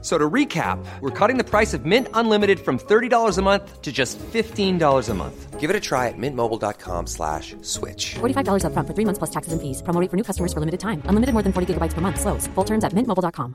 So to recap, we're cutting the price of Mint Unlimited from $30 a month to just $15 a month. Give it a try at mintmobile.com slash switch. $45 up front for three months plus taxes and fees. Promo rate for new customers for limited time. Unlimited more than 40 gigabytes per month. Slows. Full terms at mintmobile.com.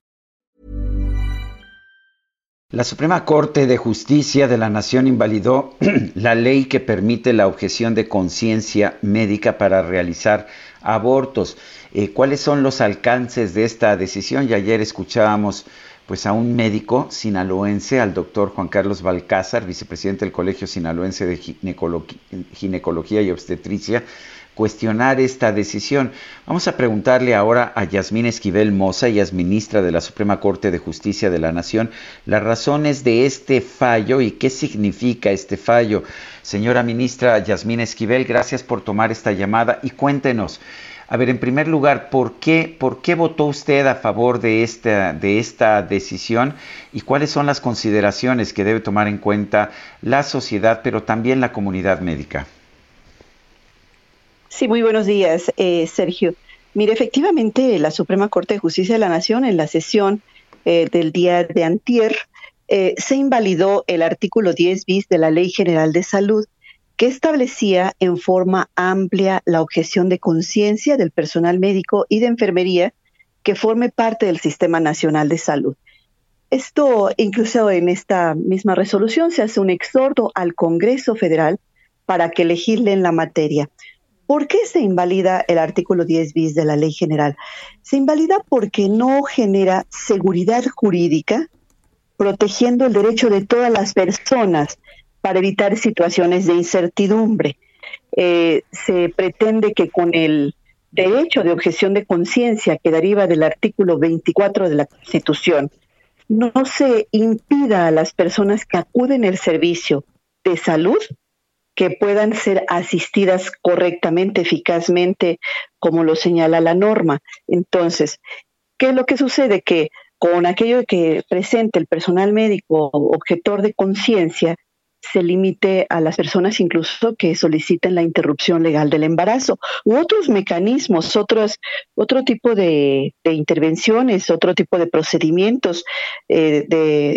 La Suprema Corte de Justicia de la Nación invalidó la ley que permite la objeción de conciencia médica para realizar abortos. Eh, ¿Cuáles son los alcances de esta decisión? Y ayer escuchábamos pues a un médico sinaloense, al doctor Juan Carlos Balcázar, vicepresidente del Colegio Sinaloense de Ginecología y Obstetricia, cuestionar esta decisión. Vamos a preguntarle ahora a Yasmín Esquivel Moza, ella es ministra de la Suprema Corte de Justicia de la Nación, las razones de este fallo y qué significa este fallo. Señora ministra Yasmín Esquivel, gracias por tomar esta llamada y cuéntenos. A ver, en primer lugar, ¿por qué, ¿por qué votó usted a favor de esta, de esta decisión y cuáles son las consideraciones que debe tomar en cuenta la sociedad, pero también la comunidad médica? Sí, muy buenos días, eh, Sergio. Mire, efectivamente, la Suprema Corte de Justicia de la Nación en la sesión eh, del día de antier eh, se invalidó el artículo 10 bis de la Ley General de Salud que establecía en forma amplia la objeción de conciencia del personal médico y de enfermería que forme parte del Sistema Nacional de Salud. Esto, incluso en esta misma resolución, se hace un exhorto al Congreso Federal para que legisle en la materia. ¿Por qué se invalida el artículo 10 bis de la Ley General? Se invalida porque no genera seguridad jurídica protegiendo el derecho de todas las personas para evitar situaciones de incertidumbre. Eh, se pretende que con el derecho de objeción de conciencia que deriva del artículo 24 de la Constitución, no se impida a las personas que acuden al servicio de salud que puedan ser asistidas correctamente, eficazmente, como lo señala la norma. Entonces, ¿qué es lo que sucede? Que con aquello que presente el personal médico objetor de conciencia, se limite a las personas incluso que soliciten la interrupción legal del embarazo u otros mecanismos, otros, otro tipo de, intervenciones, otro tipo de procedimientos eh,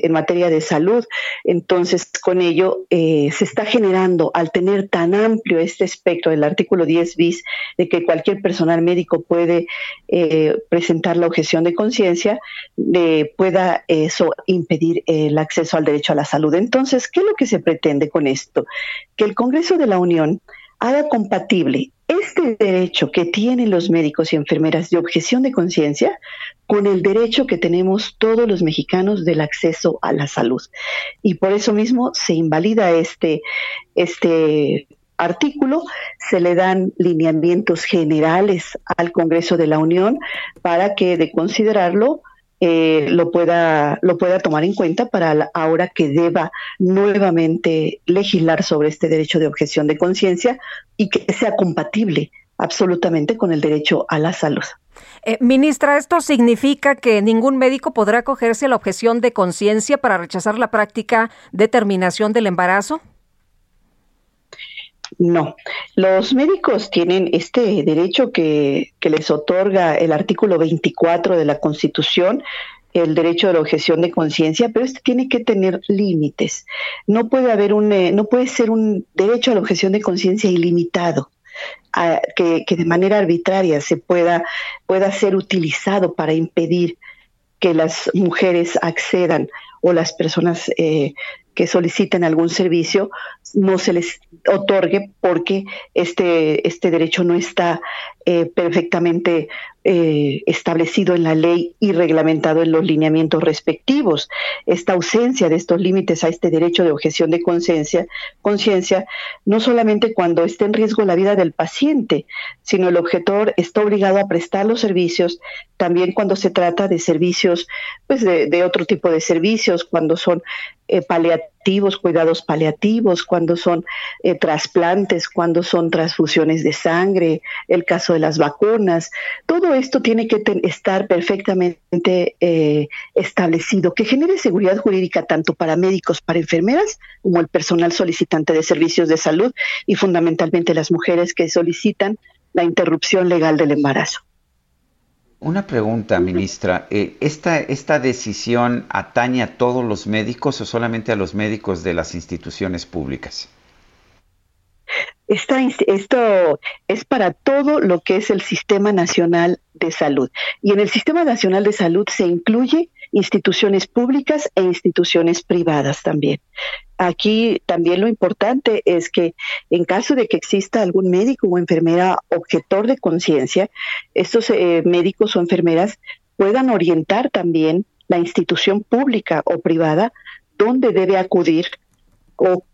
en materia de salud. Entonces, con ello eh, se está generando, al tener tan amplio este espectro del artículo 10 bis, de que cualquier personal médico puede eh, presentar la objeción de conciencia, pueda eso impedir el acceso al derecho a la salud. Entonces, ¿qué es lo que se pretende? Pretende con esto? Que el Congreso de la Unión haga compatible este derecho que tienen los médicos y enfermeras de objeción de conciencia con el derecho que tenemos todos los mexicanos del acceso a la salud. Y por eso mismo se invalida este, este artículo, se le dan lineamientos generales al Congreso de la Unión para que de considerarlo eh, lo, pueda, lo pueda tomar en cuenta para ahora que deba nuevamente legislar sobre este derecho de objeción de conciencia y que sea compatible absolutamente con el derecho a la salud. Eh, ministra, ¿esto significa que ningún médico podrá acogerse a la objeción de conciencia para rechazar la práctica de terminación del embarazo? No, los médicos tienen este derecho que, les otorga el artículo 24 de la Constitución, el derecho de la objeción de conciencia, pero este tiene que tener límites. No puede haber un, eh, no puede ser un derecho a la objeción de conciencia ilimitado. que, que, de manera arbitraria se pueda, pueda ser utilizado para impedir que las mujeres accedan o las personas eh, que soliciten algún servicio no se les otorgue porque este, este derecho no está eh, perfectamente eh, establecido en la ley y reglamentado en los lineamientos respectivos. Esta ausencia de estos límites a este derecho de objeción de conciencia, no solamente cuando esté en riesgo la vida del paciente, sino el objetor está obligado a prestar los servicios también cuando se trata de servicios, pues de, de otro tipo de servicios, cuando son eh, paliativos cuidados paliativos, cuando son eh, trasplantes, cuando son transfusiones de sangre, el caso de las vacunas. Todo esto tiene que estar perfectamente eh, establecido, que genere seguridad jurídica tanto para médicos, para enfermeras, como el personal solicitante de servicios de salud y fundamentalmente las mujeres que solicitan la interrupción legal del embarazo. Una pregunta, ministra. Eh, ¿esta, ¿Esta decisión atañe a todos los médicos o solamente a los médicos de las instituciones públicas? esto es para todo lo que es el Sistema Nacional de Salud. Y en el Sistema Nacional de Salud se incluye instituciones públicas e instituciones privadas también. Aquí también lo importante es que en caso de que exista algún médico o enfermera objetor de conciencia, estos eh, médicos o enfermeras puedan orientar también la institución pública o privada donde debe acudir o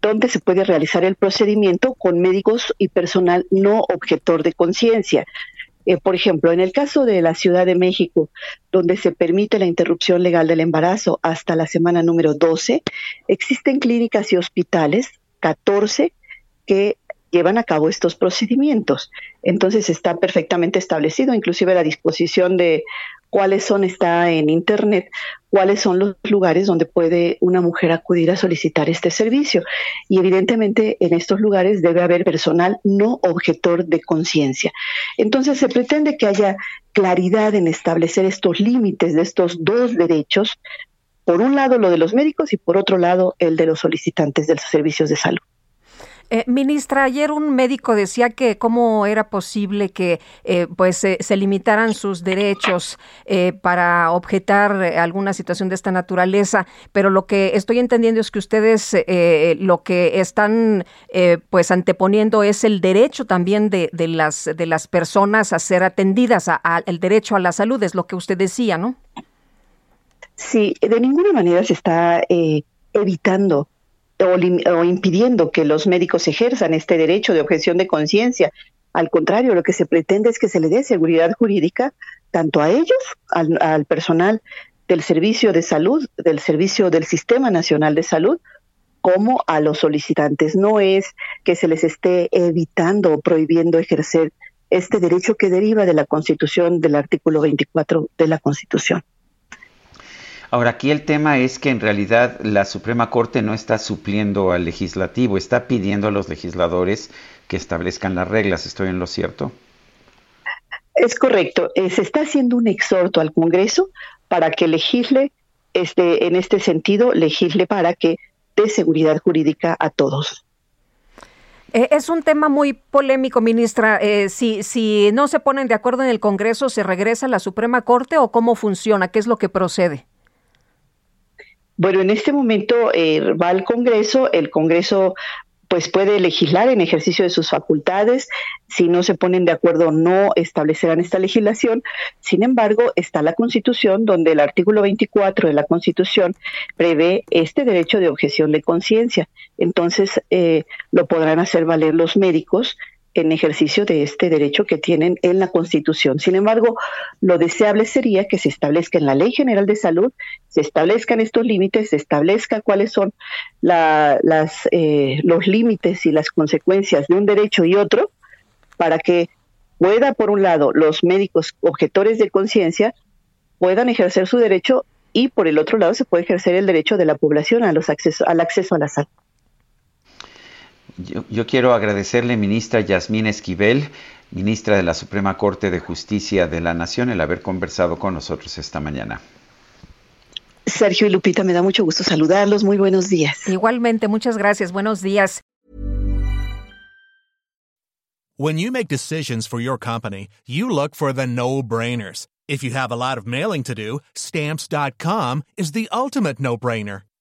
dónde se puede realizar el procedimiento con médicos y personal no objetor de conciencia. Eh, por ejemplo, en el caso de la Ciudad de México, donde se permite la interrupción legal del embarazo hasta la semana número 12, existen clínicas y hospitales, 14, que llevan a cabo estos procedimientos. Entonces está perfectamente establecido, inclusive la disposición de cuáles son, está en Internet, cuáles son los lugares donde puede una mujer acudir a solicitar este servicio. Y evidentemente en estos lugares debe haber personal no objetor de conciencia. Entonces se pretende que haya claridad en establecer estos límites de estos dos derechos, por un lado lo de los médicos y por otro lado el de los solicitantes de los servicios de salud. Eh, ministra, ayer un médico decía que cómo era posible que eh, pues se limitaran sus derechos eh, para objetar alguna situación de esta naturaleza, pero lo que estoy entendiendo es que ustedes lo que están pues anteponiendo es el derecho también de, de, las de las personas a ser atendidas, a, el derecho a la salud, es lo que usted decía, ¿no? Sí, de ninguna manera se está evitando o, impidiendo que los médicos ejerzan este derecho de objeción de conciencia. Al contrario, lo que se pretende es que se le dé seguridad jurídica tanto a ellos, al, personal del servicio de salud, del servicio del Sistema Nacional de Salud, como a los solicitantes. No es que se les esté evitando o prohibiendo ejercer este derecho que deriva de la Constitución, del artículo 24 de la Constitución. Ahora, aquí el tema es que en realidad la Suprema Corte no está supliendo al legislativo, está pidiendo a los legisladores que establezcan las reglas. ¿Estoy en lo cierto? Es correcto. Eh, se está haciendo un exhorto al Congreso para que legisle, este, en este sentido, legisle para que dé seguridad jurídica a todos. Eh, es un tema muy polémico, ministra. Eh, si, si no se ponen de acuerdo en el Congreso, ¿se regresa a la Suprema Corte o cómo funciona? ¿Qué es lo que procede? Bueno, en este momento eh, va al Congreso, el Congreso pues puede legislar en ejercicio de sus facultades. Si no se ponen de acuerdo, no establecerán esta legislación. Sin embargo, está la Constitución, donde el artículo 24 de la Constitución prevé este derecho de objeción de conciencia. Entonces, eh, lo podrán hacer valer los médicos en ejercicio de este derecho que tienen en la Constitución. Sin embargo, lo deseable sería que se establezca en la Ley General de Salud, se establezcan estos límites, se establezca cuáles son las, eh, los límites y las consecuencias de un derecho y otro, para que pueda, por un lado, los médicos objetores de conciencia puedan ejercer su derecho y, por el otro lado, se puede ejercer el derecho de la población al acceso a la salud. Yo, quiero agradecerle, ministra Yasmín Esquivel, ministra de la Suprema Corte de Justicia de la Nación, el haber conversado con nosotros esta mañana. Sergio y Lupita, me da mucho gusto saludarlos. Muy buenos días. Igualmente, muchas gracias. Buenos días. When you make decisions for your company, you look for the no-brainers. If you have a lot of mailing to do, stamps.com is the ultimate no-brainer.